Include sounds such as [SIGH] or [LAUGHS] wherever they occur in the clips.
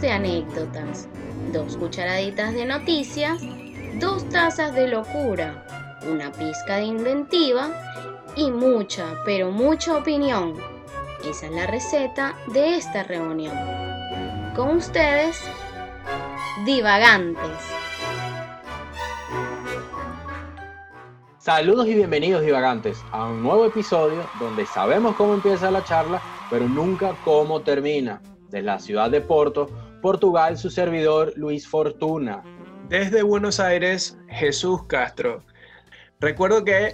de anécdotas, dos cucharaditas de noticias, dos tazas de locura, una pizca de inventiva y mucha, pero mucha opinión. Esa es la receta de esta reunión. Con ustedes, divagantes. Saludos y bienvenidos divagantes a un nuevo episodio donde sabemos cómo empieza la charla, pero nunca cómo termina. Desde la ciudad de Porto, Portugal, su servidor Luis Fortuna. Desde Buenos Aires, Jesús Castro. Recuerdo que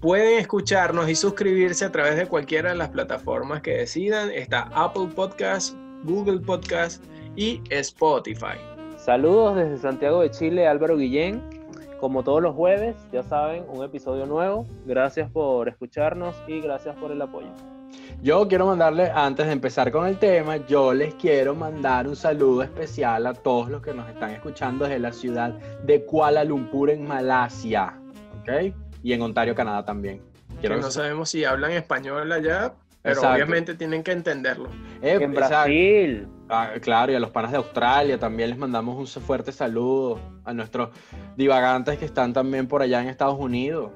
pueden escucharnos y suscribirse a través de cualquiera de las plataformas que decidan. Está Apple Podcast, Google Podcast y Spotify. Saludos desde Santiago de Chile, Álvaro Guillén. Como todos los jueves, ya saben, un episodio nuevo. Gracias por escucharnos y gracias por el apoyo. Yo quiero mandarle, antes de empezar con el tema, yo les quiero mandar un saludo especial a todos los que nos están escuchando desde la ciudad de Kuala Lumpur en Malasia, ¿ok? Y en Ontario, Canadá también. Quiero que no sabemos si hablan español allá, pero obviamente tienen que entenderlo. Eh, en Brasil. Ah, claro, y a los panas de Australia también les mandamos un fuerte saludo. A nuestros divagantes que están también por allá en Estados Unidos.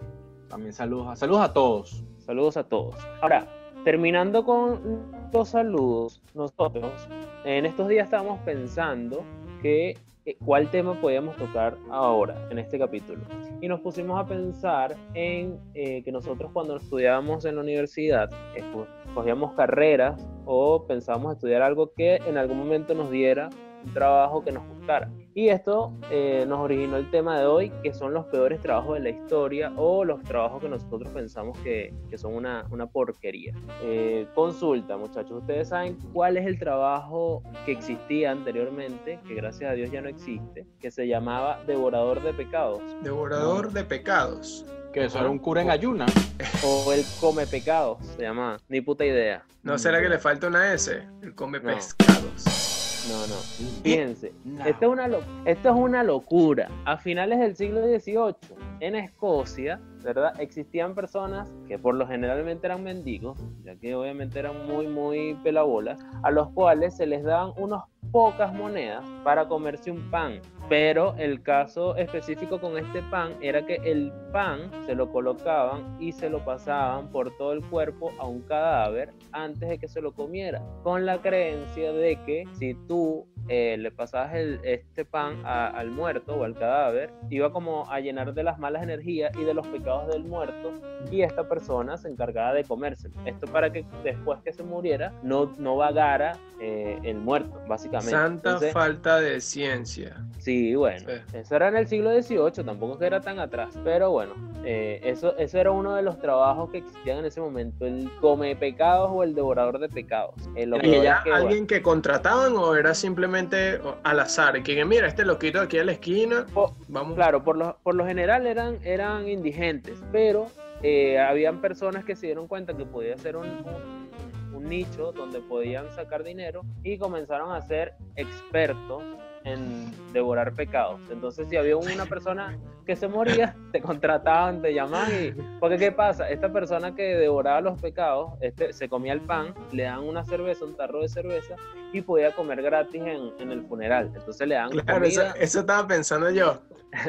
También saludos. Saludos a todos. Saludos a todos. Ahora, terminando con los saludos, nosotros en estos días estábamos pensando que eh, cuál tema podíamos tocar ahora en este capítulo. Y nos pusimos a pensar en eh, que nosotros cuando estudiábamos en la universidad, cogíamos carreras o pensábamos estudiar algo que en algún momento nos diera un trabajo que nos gustara. Y esto eh, nos originó el tema de hoy, que son los peores trabajos de la historia o los trabajos que nosotros pensamos que, que son una, una porquería. Eh, consulta, muchachos, ¿ustedes saben cuál es el trabajo que existía anteriormente, que gracias a Dios ya no existe, que se llamaba devorador de pecados? Devorador de pecados. Que eso era un cura en ayuna. O el come pecados, se llama. Ni puta idea. ¿No será que le falta una S? El come pescados. No, no. Fíjense, Esto, es una esto es una locura. A finales del siglo XVIII, en Escocia, ¿verdad? Existían personas que por lo generalmente eran mendigos, ya que obviamente eran muy, muy pelabolas, a los cuales se les daban unos pocas monedas para comerse un pan. Pero el caso específico con este pan era que el pan se lo colocaban y se lo pasaban por todo el cuerpo a un cadáver antes de que se lo comiera, con la creencia de que si tú eh, le pasabas el, este pan al muerto o al cadáver, iba como a llenar de las malas energías y de los pecados del muerto y esta persona se encargaba de comérselo. Esto para que después que se muriera no, no vagara eh, el muerto, básicamente. Santa falta de ciencia. Sí, bueno, eso era en el siglo XVIII, tampoco que era tan atrás, pero bueno, eh, eso, eso era uno de los trabajos que existían en ese momento, el come pecados o el devorador de pecados. ¿Y ya alguien que contrataban o era simplemente al azar, que mira, este loquito aquí a la esquina, vamos. Claro, por lo, por lo general eran, eran indigentes, pero eh, habían personas que se dieron cuenta que podía ser un, un, nicho donde podían sacar dinero y comenzaron a ser expertos en devorar pecados. Entonces, si había una persona que se moría, [LAUGHS] te contrataban, te llamaban y... Porque, ¿qué pasa? Esta persona que devoraba los pecados, este, se comía el pan, le dan una cerveza, un tarro de cerveza y podía comer gratis en, en el funeral. Entonces le dan Claro, Eso, eso, estaba pensando yo.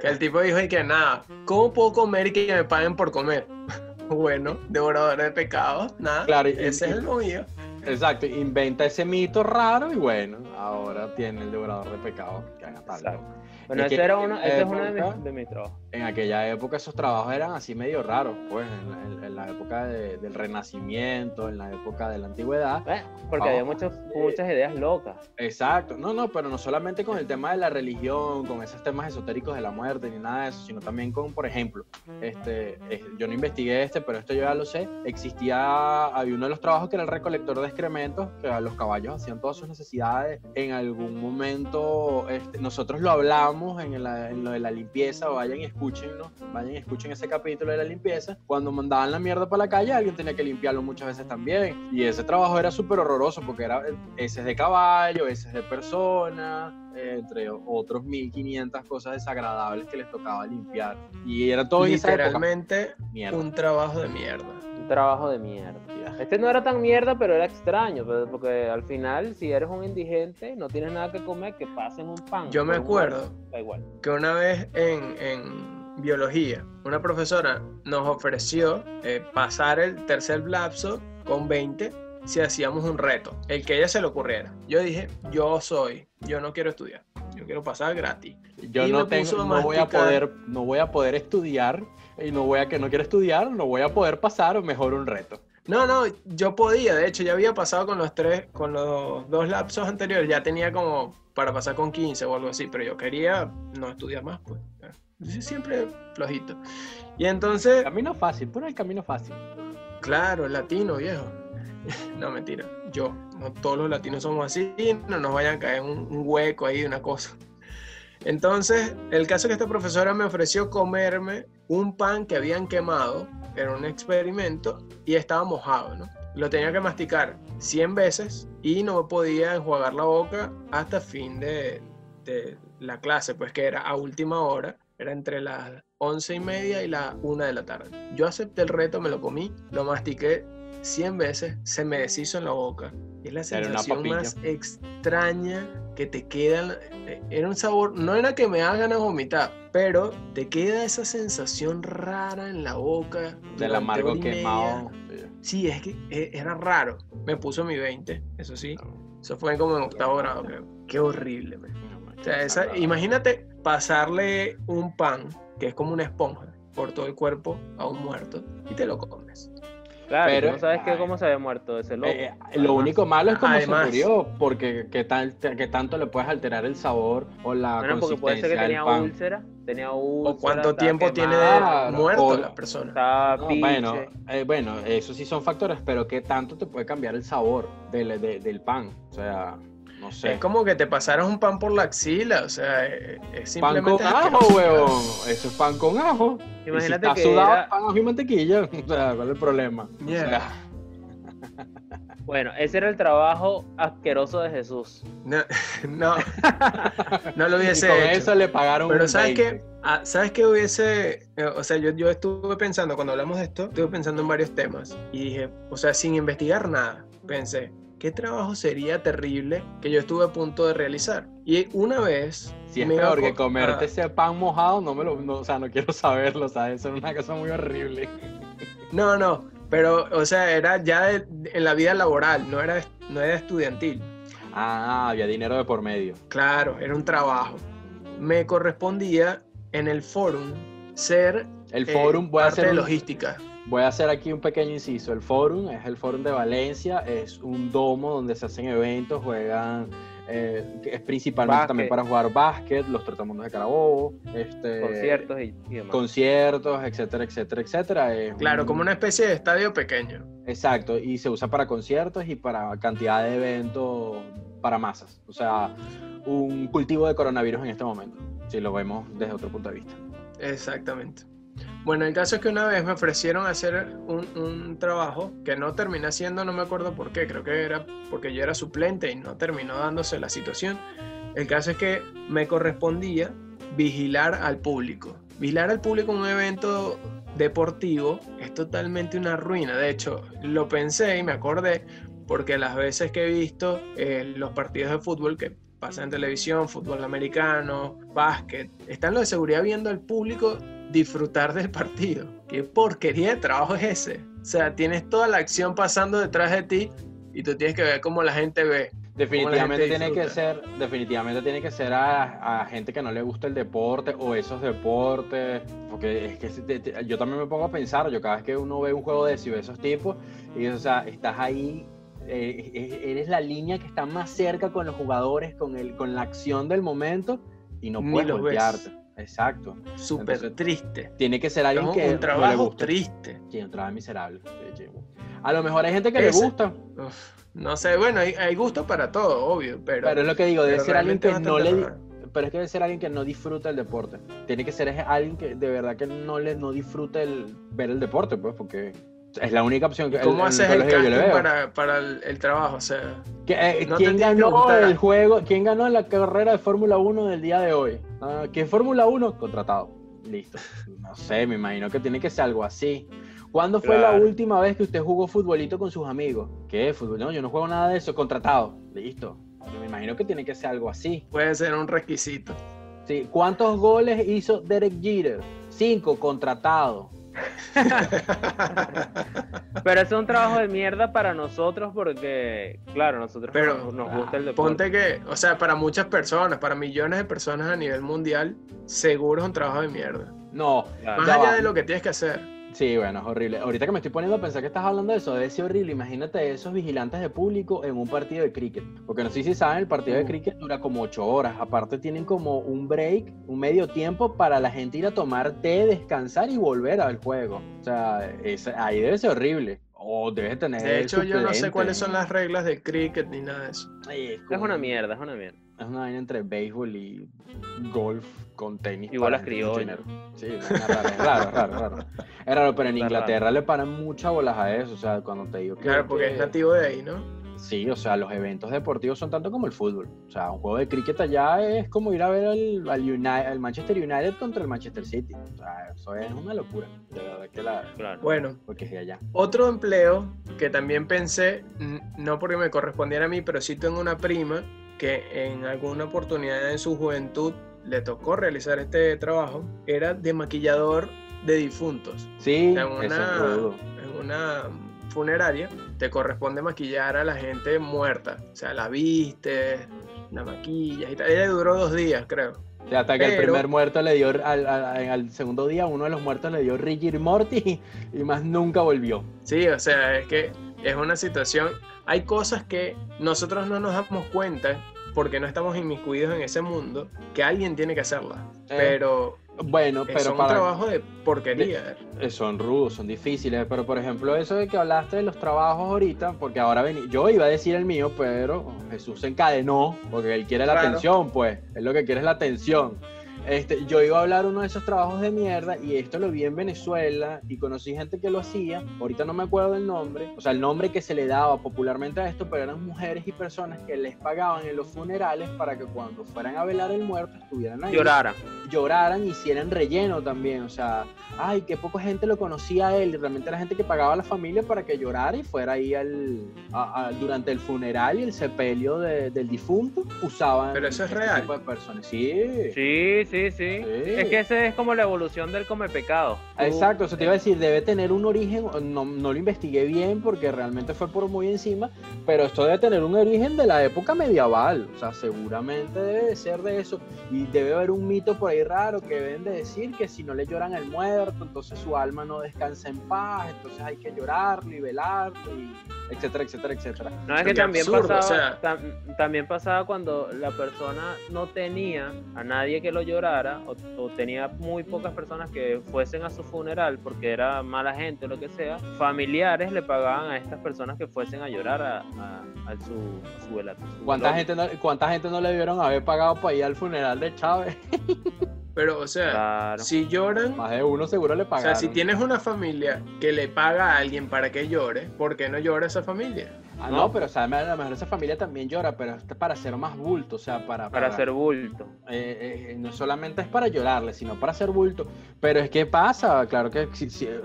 Que el tipo dijo y que nada, ¿cómo puedo comer y que me paguen por comer? [LAUGHS] bueno, devorador de pecados, nada. Claro, ese es el mío. Exacto, inventa ese mito raro y bueno, ahora tiene el devorador de pecados que haga tal. Bueno, ese, era uno, ese es uno de mis, trabajos. En aquella época esos trabajos eran así medio raros, pues, en la, época del Renacimiento, en la época de la Antigüedad. porque había muchas, muchas ideas locas. Exacto, no, no, pero no solamente con el tema de la religión, con esos temas esotéricos de la muerte ni nada de eso, sino también con, por ejemplo, este, yo no investigué este, pero esto yo ya lo sé, existía, había uno de los trabajos que era el recolector de excrementos, que los caballos hacían todas sus necesidades, en algún momento este, nosotros lo hablamos en, lo de la limpieza, vayan y escúchenlo, vayan y escuchen ese capítulo de la limpieza, cuando mandaban la mierda para la calle, alguien tenía que limpiarlo muchas veces también. Y ese trabajo era súper horroroso porque era ese de caballo, ese de persona, entre otros 1500 cosas desagradables que les tocaba limpiar. Y era todo literalmente un trabajo de mierda. Un trabajo de mierda. Este no era tan mierda, pero era extraño, pues, porque al final, si eres un indigente, no tienes nada que comer, que pasen un pan. Yo me acuerdo da igual. que una vez en, en biología, una profesora nos ofreció eh, pasar el tercer lapso con 20 si hacíamos un reto, el que a ella se le ocurriera. Yo dije, yo soy, yo no quiero estudiar, yo quiero pasar gratis. Yo Y no, tengo, no voy a poder, no voy a poder estudiar y no voy a que no quiero estudiar, no voy a poder pasar o mejor un reto. No, no, yo podía, de hecho ya había pasado con los tres, con los dos lapsos anteriores, ya tenía como para pasar con 15 o algo así, pero yo quería no estudiar más, pues. Siempre flojito. Y entonces, Camino fácil, puro el camino fácil. claro, latino, viejo. [LAUGHS] No, mentira, yo, no todos los latinos somos así, no nos vayan a caer un, un hueco ahí de una cosa. Entonces, el caso es que esta profesora me ofreció comerme un pan que habían quemado, era un experimento, y estaba mojado, ¿no? Lo tenía que masticar 100 veces y no me podía enjuagar la boca hasta fin de, de la clase, pues que era a última hora, era entre las 11 y media y la 1 de la tarde. Yo acepté el reto, me lo comí, lo mastiqué 100 veces, se me deshizo en la boca. Es la una sensación más extraña que te queda. eh, Era un sabor, no era que me hagan de vomitar, pero te queda esa sensación rara en la boca. Del amargo quemado. sí. Es que eh, era raro. Me puso mi 20, eso sí. Eso fue como en octavo grado, creo. Qué horrible, man. O sea, esa- imagínate pasarle un pan, que es como una esponja, por todo el cuerpo a un muerto y te lo comes. Claro, Pero- no sabes que, cómo se había muerto ese loco. Eh, lo único malo es cómo Además. se murió, porque qué, tal, qué tanto le puedes alterar el sabor o la Bueno, porque puede ser que consistencia tenía del pan. úlcera, tenía úlcera. O cuánto tiempo tiene de muerto o- la persona. No, bueno, eh, bueno, eso sí son factores, pero qué tanto te puede cambiar el sabor del, de- del pan. O sea, no sé. Es como que te pasaras un pan por la axila, o sea, eh, es Pan simplemente... con ajo, huevón. Eso es pan con ajo. Imagínate y si está que sudado, era- pan, ajo y mantequilla. [LAUGHS] O sea, ¿cuál es el problema? Mierda. O sea, [LAUGHS] Bueno, ese era el trabajo asqueroso de Jesús. No, [LAUGHS] no, no lo y hubiese con hecho. eso le pagaron Pero un ¿sabes 20. qué? Ah, ¿Sabes qué hubiese...? eh, O sea, yo, yo estuve pensando, cuando hablamos de esto, estuve pensando en varios temas. Y dije, o sea, sin investigar nada, pensé, ¿qué trabajo sería terrible que yo estuve a punto de realizar? Y una vez... Si es peor que co- comerte ah, ese pan mojado, no me lo, no, o sea, no quiero saberlo, ¿sabes? Eso es una cosa muy horrible. No, no, pero, o sea, era ya de- en la vida laboral, no era, no era estudiantil. Ah, había dinero de por medio. Claro, era un trabajo. Me correspondía en el forum ser El eh, forum, voy a hacer un- logística. Voy a hacer aquí un pequeño inciso. El Forum es el Forum de Valencia, es un domo donde se hacen eventos, juegan, eh, es principalmente Básquet. también para jugar básquet, los tratamundos de Carabobo, este, Conciertos y, y demás. conciertos, etcétera, etcétera, etcétera. Es Claro, un- como una especie de estadio pequeño. Exacto, y se usa para conciertos y para cantidad de eventos para masas. O sea, un cultivo de coronavirus en este momento, si lo vemos desde otro punto de vista. Exactamente. Bueno, el caso es que una vez me ofrecieron hacer un, un trabajo que no terminé haciendo, no me acuerdo por qué, creo que era porque yo era suplente y no terminó dándose la situación. El caso es que me correspondía vigilar al público. Vigilar al público en un evento deportivo es totalmente una ruina. De hecho, lo pensé y me acordé porque las veces que he visto eh, los partidos de fútbol que pasan en televisión, fútbol americano, básquet, están los de seguridad viendo al público disfrutar del partido. ¿Qué porquería de trabajo es ese? O sea, tienes toda la acción pasando detrás de ti y tú tienes que ver cómo la gente ve. Definitivamente tiene que ser, definitivamente tiene que ser a, a gente que no le gusta el deporte o esos deportes, porque es que yo también me pongo a pensar, yo cada vez que uno ve un juego de y ve esos tipos, y o sea, estás ahí, eh, eres la línea que está más cerca con los jugadores, con el, con la acción del momento, y no puedes ves. Exacto. Súper triste. Tiene que ser alguien Es que un no le trabajo guste. triste. Sí, un trabajo miserable. Sí. A lo mejor hay gente que Ese- le gusta, Uf, no sé, bueno, hay, hay gusto para todo, obvio, pero... pero es lo que digo, debe ser alguien que no le, pero es que debe ser alguien que no disfruta el deporte. Tiene que ser alguien que de verdad que no le no disfruta el ver el deporte, pues, porque es la única opción que ¿Cómo en haces el colegio yo le casting veo. para, para el, el trabajo? O sea, Que, eh, no ¿Quién ganó el juego? ¿Quién ganó la carrera de Fórmula 1 del día de hoy? Ah, ¿Quién Fórmula 1? Contratado. Listo. No sé, me imagino que tiene que ser algo así. ¿Cuándo fue la última vez que usted jugó futbolito con sus amigos? ¿Qué? Fútbol? No, yo no juego nada de eso, contratado. Listo. Yo me imagino que tiene que ser algo así. Puede ser un requisito. Sí. ¿Cuántos goles hizo Derek Jeter? Cinco, contratado. [LAUGHS] Pero es un trabajo de mierda para nosotros porque, claro, nosotros Pero, nos, nos gusta el deporte. Ponte que, o sea, para muchas personas, para millones de personas a nivel mundial, seguro es un trabajo de mierda. No. Más Ya allá va. de lo que tienes que hacer. Sí, bueno, es horrible. Ahorita que me estoy poniendo a pensar que estás hablando de eso, debe ser horrible. Imagínate esos vigilantes de público en un partido de cricket. Porque no sé si saben, el partido de cricket dura como ocho horas. Aparte tienen como un break, un medio tiempo para la gente ir a tomar té, descansar y volver al juego. O sea, es- ahí debe ser horrible. O debes tener. De hecho, yo no sé cuáles son las reglas del cricket ni nada de eso. Ay, Es como- una mierda, es una mierda. Es una vaina entre béisbol y golf con tenis. Gente con criollas. dinero. Sí, es raro, es raro, es raro, es raro. Es raro, pero en Está Inglaterra le paran muchas bolas a eso. O sea, cuando te digo que. Claro, porque que- es nativo de ahí, ¿no? Sí, o sea, los eventos deportivos son tanto como el fútbol. O sea, un juego de cricket allá es como ir a ver al, al, Uni- al Manchester United contra el Manchester City. O sea, eso es una locura. De verdad que la. Claro. Bueno, Porque es de allá. otro empleo que también pensé, no porque me correspondiera a mí, pero sí tengo una prima que en alguna oportunidad en su juventud le tocó realizar este trabajo, era de maquillador de difuntos. Sí, En una, en una funeraria te corresponde maquillar a la gente muerta. O sea, la vistes, la maquillas y tal. Ella duró dos días, creo. O sea, hasta que el pero- primer muerto le dio, al, al- al segundo día, uno de los muertos le dio Rigor Morty y más nunca volvió. Sí, o sea, es que es una situación. Hay cosas que nosotros no nos damos cuenta porque no estamos inmiscuidos en ese mundo que alguien tiene que hacerlas. Eh, Pero, Bueno, es pero un para, trabajo de porquería. Eh, Son rudos, son difíciles, pero por ejemplo eso de que hablaste de los trabajos ahorita, porque ahora vení, yo iba a decir el mío, pero Jesús se encadenó, porque él quiere la Claro. atención, pues, él lo que quiere es la atención. Este, yo iba a hablar uno de esos trabajos de mierda y esto lo vi en Venezuela y conocí gente que lo hacía, ahorita no me acuerdo del nombre, o sea, el nombre que se le daba popularmente a esto, pero eran mujeres y personas que les pagaban en los funerales para que cuando fueran a velar el muerto estuvieran ahí Llorara. lloraran y hicieran relleno también. O sea, ay, qué poca gente lo conocía a él. Y realmente era gente que pagaba a la familia para que llorara y fuera ahí al, a- a- durante el funeral y el sepelio de- del difunto. Usaban. Pero eso es este real. tipo de personas. Sí. Sí, sí, sí, Es que ese es como la evolución del come pecado. Exacto, eso te iba a decir, debe tener un origen, no, no lo investigué bien porque realmente fue por muy encima, pero esto debe tener un origen de la época medieval, o sea, seguramente debe de ser de eso, y debe haber un mito por ahí raro que deben de decir que si no le lloran al muerto, entonces su alma no descansa en paz, entonces hay que llorarlo y velarlo, y etcétera, etcétera, etcétera. No, es que también absurdo, pasaba, o sea. tam- también pasaba cuando la persona no tenía a nadie que lo llorara o, o tenía muy pocas personas que fuesen a su funeral porque era mala gente o lo que sea, familiares le pagaban a estas personas que fuesen a llorar a, a- a su, a su vela- su ¿Cuánta gente, no, ¿Cuánta gente no le dieron haber pagado para ir al funeral de Chávez? [LAUGHS] Pero, o sea, Claro. si lloran, Más de uno seguro le o pagaron. sea, si tienes una familia que le paga a alguien para que llore, ¿por qué no llora esa familia? Ah, no, No. pero o sea, a lo mejor esa familia también llora, pero es para hacer más bulto, o sea, para... Para hacer bulto. eh, eh, no solamente es para llorarle, sino para hacer bulto. Pero es que pasa, claro que... eh, este,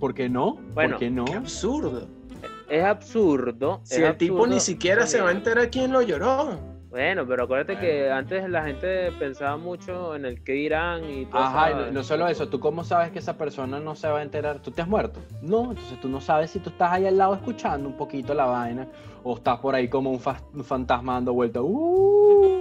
¿Por qué no? Bueno, ¿Por qué no? Qué absurdo. Es absurdo. Si es el tipo ni siquiera se va a enterar quién lo lloró. Bueno, pero acuérdate Bueno. que antes la gente pensaba mucho en el que dirán y todo Ajá, y no, no solo eso, tú cómo sabes que esa persona no se va a enterar, tú te has muerto. No, entonces tú no sabes si tú estás ahí al lado escuchando un poquito la vaina o estás por ahí como un, fa- un fantasma dando vueltas. "Uh",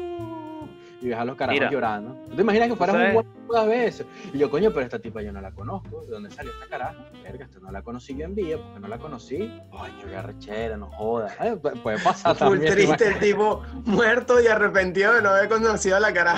y ves a los carajos Mira. llorando. ¿Tú te imaginas que fueras un guapo todas veces? Y yo, coño, pero esta tipa yo no la conozco. ¿De dónde salió esta caraja? Verga, esta no la conocí yo en vida, porque no la conocí. Coño, qué arrechera, no jodas. Eh, pu- puede pasar Full también. triste el tipo muerto y arrepentido de no haber conocido a la cara.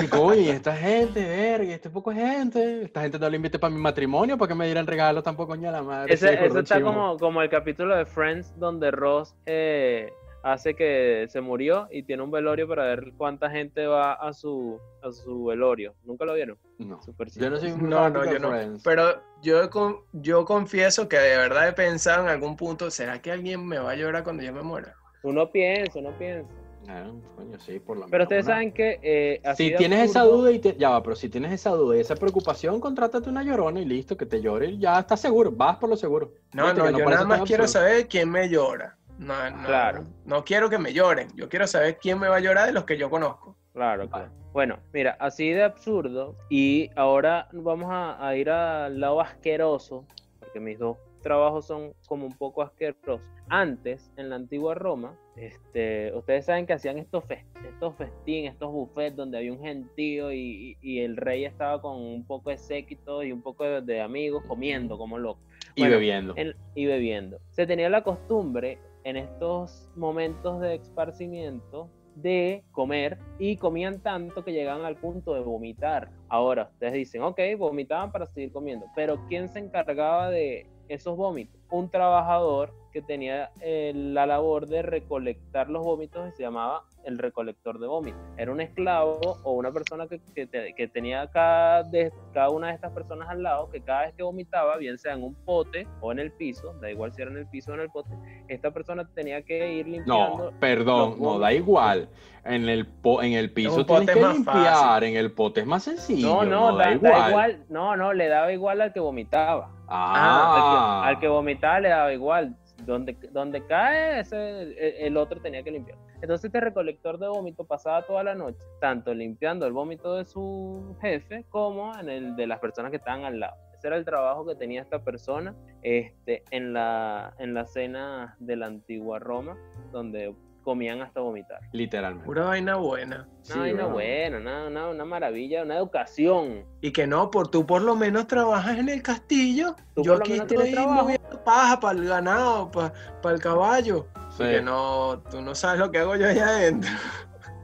Y coño, y esta gente, verga, este poco gente. Esta gente no le invité para mi matrimonio, para que me dieran regalo tampoco, coño, a la madre. Ese, Sí, eso está como, como el capítulo de Friends donde Ross eh, hace que se murió y tiene un velorio para ver cuánta gente va a su, a su velorio. ¿Nunca lo vieron? No. Súper Yo no soy un No, no, yo no. Pero yo, con- yo confieso que de verdad he pensado en algún punto, ¿será que alguien me va a llorar cuando yo me muera? Uno piensa, uno piensa. Ah, coño, sí, por la Pero ustedes una- saben que... eh, así Si tienes esa duda y te... ya va, pero si tienes esa duda y esa preocupación, contrátate una llorona y listo, que te llore y ya estás seguro, vas por lo seguro. No, Fíjate no, que yo parece nada más quiero saber quién me llora. No, no, Claro. no quiero que me lloren. Yo quiero saber quién me va a llorar de los que yo conozco. Claro, claro. Bueno, mira, así de absurdo. Y ahora vamos a, a ir al lado asqueroso, porque mis dos trabajos son como un poco asquerosos. Antes, en la antigua Roma, este, ustedes saben que hacían estos, fest estos festín, estos buffets donde había un gentío y, y- y el rey estaba con un poco de séquito y un poco de, de amigos comiendo como loco Y Bueno, bebiendo. en- y bebiendo. Se tenía la costumbre en estos momentos de esparcimiento de comer y comían tanto que llegaban al punto de vomitar. Ahora, ustedes dicen, ok, vomitaban para seguir comiendo, pero ¿quién se encargaba de esos vómitos? Un trabajador que tenía eh, la labor de recolectar los vómitos y se llamaba el recolector de vómitos. Era un esclavo o una persona que, que te- que tenía cada, de, cada una de estas personas al lado, que cada vez que vomitaba, bien sea en un pote o en el piso, da igual si era en el piso o en el pote, esta persona tenía que ir limpiando. No, perdón, no, da igual. En el, po- en el piso un tienes pote que limpiar, fácil. en el pote es más sencillo. No, no, da, da, da igual. igual. No, no, le daba igual al que vomitaba. Ah, Al, que, al que vomitaba le daba igual. Donde, donde cae, ese, el, el otro tenía que limpiar. Entonces este recolector de vómito pasaba toda la noche, tanto limpiando el vómito de su jefe como en el de las personas que estaban al lado. Ese era el trabajo que tenía esta persona este, en, la, en la cena de la antigua Roma, donde comían hasta vomitar. literalmente. Pura vaina buena. Sí, Una vaina bro. buena, una, una, una maravilla, una educación. Y que no, por tú por lo menos trabajas en el castillo. Tú Yo por lo aquí menos estoy moviendo paja para el ganado, para el caballo. Sí. Que no, tú no sabes lo que hago yo allá adentro.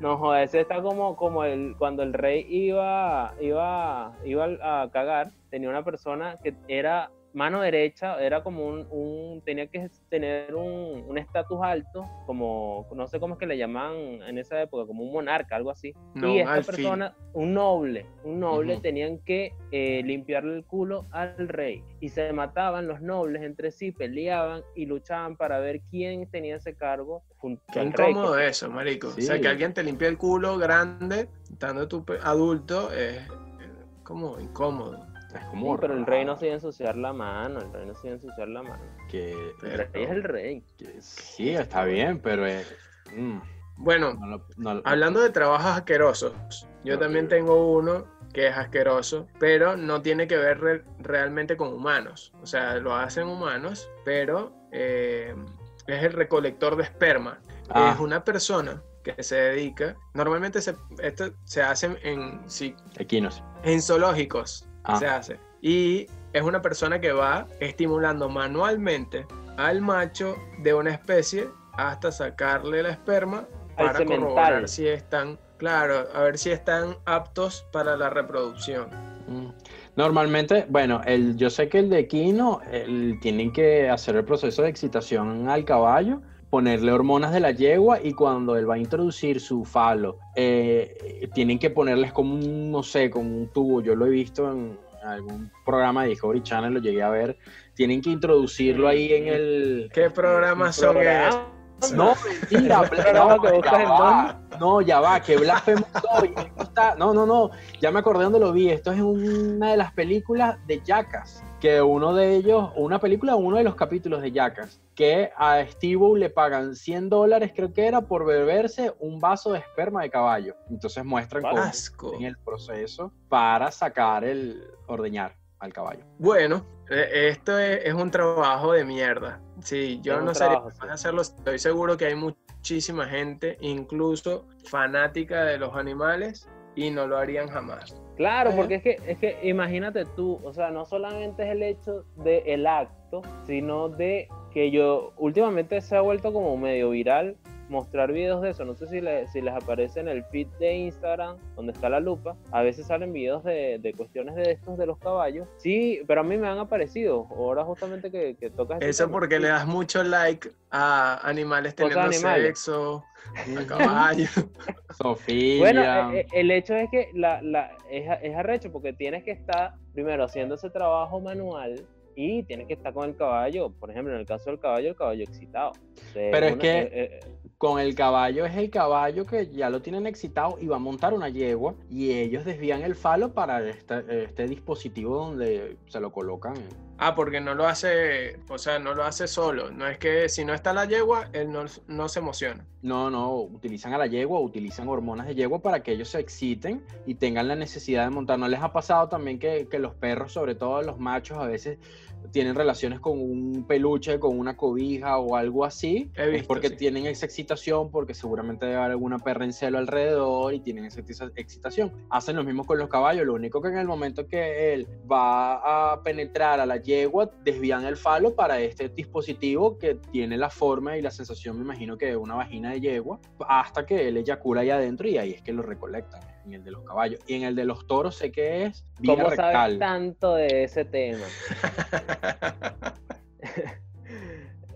No, joder, ese está como, como el, cuando el rey iba, iba, iba a cagar, tenía una persona que era mano derecha, era como un, un tenía que tener un un estatus alto, como, no sé cómo es que le llaman en esa época, como un monarca, algo así. No, y esta persona, un noble, un noble, tenían que eh, limpiarle el culo al rey. Y se mataban los nobles entre sí, peleaban y luchaban para ver quién tenía ese cargo junto Qué al rey. incómodo eso, marico. O sea, que alguien te limpie el culo grande, estando tú pe- adulto, es es como incómodo. Es Sí, como pero el rey no se iba a ensuciar la mano, el rey no se iba a ensuciar la mano. que, El rey es el rey. que sí, está bien, pero es... mm, Bueno, no lo- no lo- hablando de trabajos asquerosos, yo Ok. también tengo uno que es asqueroso, pero no tiene que ver re- realmente con humanos. O sea, lo hacen humanos, pero eh, es el recolector de esperma. Ah. Es una persona que se dedica, normalmente se, esto se hace en, sí, Equinos. en zoológicos, Ah. se hace. Y es una persona que va estimulando manualmente al macho de una especie hasta sacarle la esperma para corroborar si están, claro, a ver si están aptos para la reproducción. Mm. Normalmente, bueno, el, yo sé que el de equino, el- tienen que hacer el proceso de excitación al caballo, ponerle hormonas de la yegua y cuando él va a introducir su falo, eh, tienen que ponerles como un, no sé, como un tubo, yo lo he visto en algún programa de Discovery Channel, lo llegué a ver, tienen que introducirlo ahí en el... ¿Qué programas son Programa. esos? No, mentira, no, ya va. No, ya va, que blasfemo está- No, no, no, ya me acordé dónde lo vi. Esto es una de las películas de Jackass. Que uno de ellos, una película, uno de los capítulos de Jackass, que a Steve le pagan 100 dólares, creo que era, por beberse un vaso de esperma de caballo. Entonces muestran cómo en el proceso para sacar el ordeñar al caballo. Bueno, eh, esto es, es un trabajo de mierda. Sí, yo Es no sé capaz de sí. hacerlo. Estoy seguro que hay muchísima gente, incluso fanática de los animales, y no lo harían jamás. Claro, porque es que, es que imagínate tú, o sea, no solamente es el hecho del acto, sino de que yo últimamente se ha vuelto como medio viral mostrar videos de eso. No sé si, le- si les aparece en el feed de Instagram, donde está la lupa. A veces salen videos de, de cuestiones de estos de los caballos. Sí, pero a mí me han aparecido. Ahora justamente que, que tocas ese Eso tema. porque le das mucho like a animales teniendo animales. sexo, [LAUGHS] a caballos. Sofía. Bueno, eh, eh, el hecho es que la, la, es, es arrecho porque tienes que estar primero haciendo ese trabajo manual y tienes que estar con el caballo. Por ejemplo, en el caso del caballo, el caballo excitado. O sea, Pero es una- que- eh, eh, Con el caballo es el caballo que ya lo tienen excitado y va a montar una yegua y ellos desvían el falo para este, este dispositivo donde se lo colocan. Ah, porque no lo hace, o sea, no lo hace solo. No es que si no está la yegua, él no, no se emociona. No, no, utilizan a la yegua, utilizan hormonas de yegua para que ellos se exciten y tengan la necesidad de montar. ¿No les ha pasado también que, que los perros, sobre todo los machos, a veces tienen relaciones con un peluche, con una cobija o algo así, es porque tienen esa excitación, porque seguramente debe haber alguna perra en celo alrededor y tienen esa excitación. Hacen lo mismo con los caballos, lo único que en el momento que él va a penetrar a la yegua, desvían el falo para este dispositivo que tiene la forma y la sensación, me imagino que de una vagina de yegua, hasta que él eyacula ahí adentro y ahí es que lo recolectan en el de los caballos. Y en el de los toros sé que es vía ¿Cómo sabes tanto de ese tema? [LAUGHS]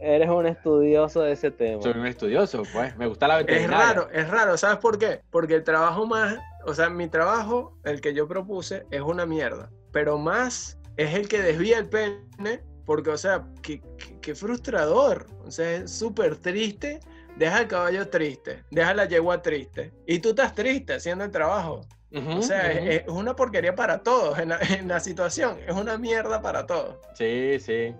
Eres un estudioso de ese tema. Soy un estudioso, pues. Me gusta la veterinaria. Es raro, es raro. ¿Sabes por qué? Porque el trabajo más... O sea, mi trabajo, el que yo propuse, es una mierda. Pero más es el que desvía el pene porque, o sea, qué, qué frustrador. O sea, es súper triste deja el caballo triste, deja la yegua triste. Y tú estás triste haciendo el trabajo. o sea, es, una porquería para todos en la, situación. Es una mierda para todos. Sí, sí.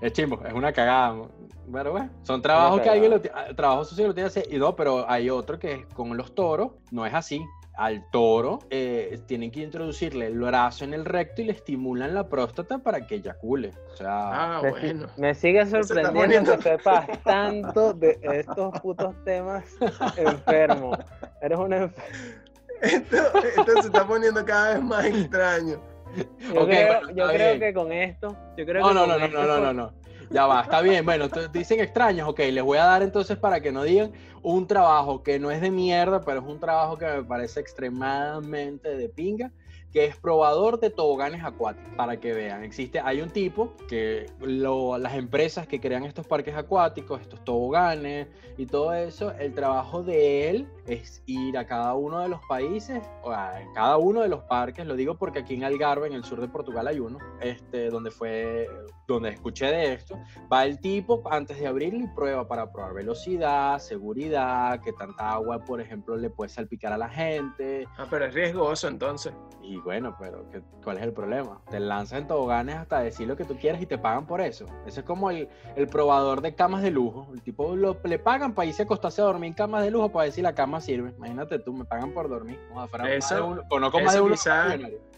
es chimbo, es una cagada. Pero bueno, son trabajos que alguien lo ah, trabajos sociales lo tiene que hacer. Y no, pero hay otro que es con los toros, no es así al toro, eh, tienen que introducirle el brazo en el recto y le estimulan la próstata para que eyacule. O sea, ah, bueno. me sigue sorprendiendo que sepas tanto de estos putos temas [LAUGHS] enfermo. Eres un enfermo. Esto, esto, se está poniendo cada vez más extraño. Yo, creo, yo creo, que con esto. Yo creo no, no, no, no, no, no, no. Ya va, está bien. Bueno, dicen extraños. Ok, les voy a dar entonces para que no digan un trabajo que no es de mierda, pero es un trabajo que me parece extremadamente de pinga que es probador de toboganes acuáticos, para que vean. Existe, hay un tipo que las empresas que crean estos parques acuáticos, estos toboganes y todo eso, el trabajo de él es ir a cada uno de los países, o a cada uno de los parques, lo digo porque aquí en Algarve, en el sur de Portugal hay uno, este, donde fue, donde escuché de esto, va el tipo antes de abrirlo y prueba para probar velocidad, seguridad, que tanta agua, por ejemplo, le puede salpicar a la gente. Ah, pero es riesgoso entonces. Y bueno, pero ¿cuál es el problema? Te lanzan en toboganes hasta decir lo que tú quieras y te pagan por eso. Ese es como el, el probador de camas de lujo. El tipo lo, le pagan para irse a acostarse a dormir en camas de lujo para decir la cama sirve. Imagínate tú, me pagan por dormir. eso, conozco más de uno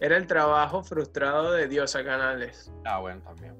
era el trabajo frustrado de Diosa Canales. Ah, bueno, también.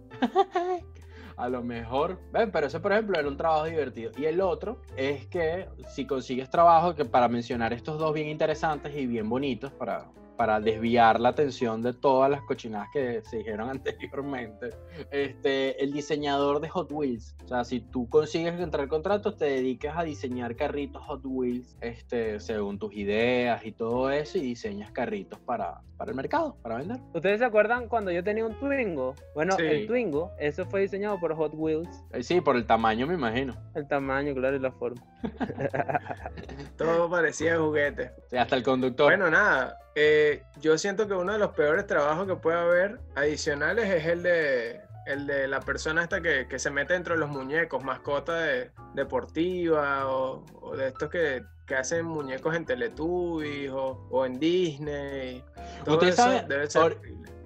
a lo mejor, ven, pero ese por ejemplo era un trabajo divertido. Y el otro es que si consigues trabajo, que para mencionar estos dos bien interesantes y bien bonitos, para, para desviar la atención de todas las cochinadas que se dijeron [LAUGHS] anteriormente, este, el diseñador de Hot Wheels. O sea, si tú consigues entrar contratos, te dedicas a diseñar carritos Hot Wheels, este, según tus ideas y todo eso, y diseñas carritos para, para el mercado, para vender. ¿Ustedes se acuerdan cuando yo tenía un Twingo? Bueno, el Twingo, eso fue diseñado por Hot Wheels. Eh, sí, por el tamaño, me imagino. El tamaño, claro, y la forma. [LAUGHS] todo parecía juguete. Sí, hasta el conductor. Bueno, nada. Eh, yo siento que uno de los peores trabajos que puede haber adicionales es el de, el de la persona esta que, se mete dentro de los muñecos, mascota de, deportiva o, de estos que, hacen muñecos en Teletubbies o, en Disney. Todo eso debe ser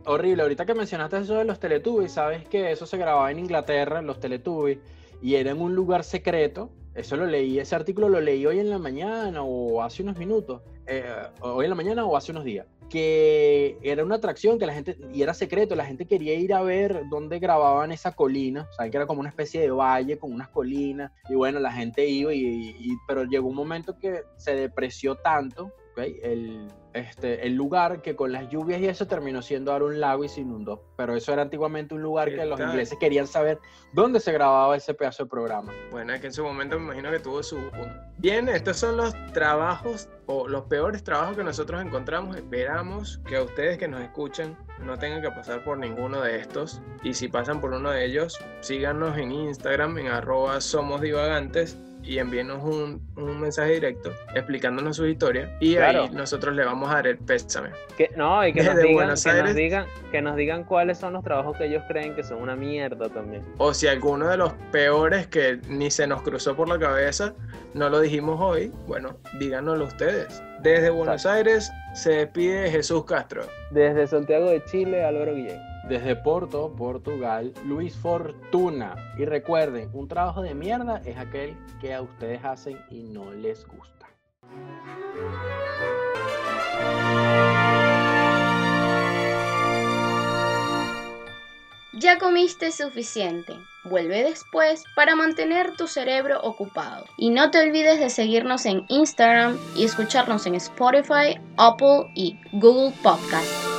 horrible. Ahorita que mencionaste eso de los Teletubbies, sabes que eso se grababa en Inglaterra, los Teletubbies, y era en un lugar secreto. Eso lo leí, ese artículo lo leí hoy en la mañana o hace unos minutos eh, hoy en la mañana o hace unos días, que era una atracción que la gente, y era secreto, la gente quería ir a ver dónde grababan esa colina, saben que era como una especie de valle con unas colinas, y bueno, la gente iba, y, pero llegó un momento que se depreció tanto, el, este, el lugar que con las lluvias y eso terminó siendo ahora un lago y se inundó. Pero eso era antiguamente un lugar que los ingleses querían saber dónde se grababa ese pedazo de programa. Bueno, es que en su momento me imagino que tuvo su... Bien, estos son los trabajos o los peores trabajos que nosotros encontramos. Esperamos que a ustedes que nos escuchan no tengan que pasar por ninguno de estos. Y si pasan por uno de ellos, síganos en Instagram en arroba somos divagantes y envíenos un, un mensaje directo explicándonos su historia y ahí nosotros le vamos a dar el pésame. Que, no, y que, [LAUGHS] nos digan, que, nos digan, que nos digan cuáles son los trabajos que ellos creen que son una mierda también. O si alguno de los peores que ni se nos cruzó por la cabeza no lo dijimos hoy, bueno, díganoslo ustedes. Desde Buenos Aires se despide Jesús Castro. Desde Santiago de Chile, Álvaro Guillén. Desde Porto, Portugal, Luis Fortuna. Y recuerden, un trabajo de mierda es aquel que a ustedes hacen y no les gusta. Ya comiste suficiente. Vuelve después para mantener tu cerebro ocupado. Y no te olvides de seguirnos en Instagram y escucharnos en Spotify, Apple y Google Podcast.